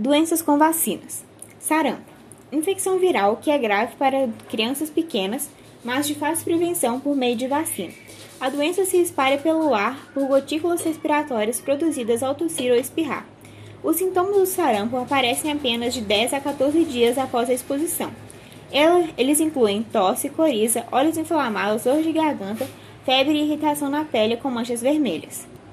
Doenças com vacinas. Sarampo. Infecção viral que é grave para crianças pequenas, mas de fácil prevenção por meio de vacina. A doença se espalha pelo ar por gotículas respiratórias produzidas ao tossir ou espirrar. Os sintomas do sarampo aparecem apenas de 10 a 14 dias após a exposição. Eles incluem tosse, coriza, olhos inflamados, dor de garganta, febre e irritação na pele com manchas vermelhas.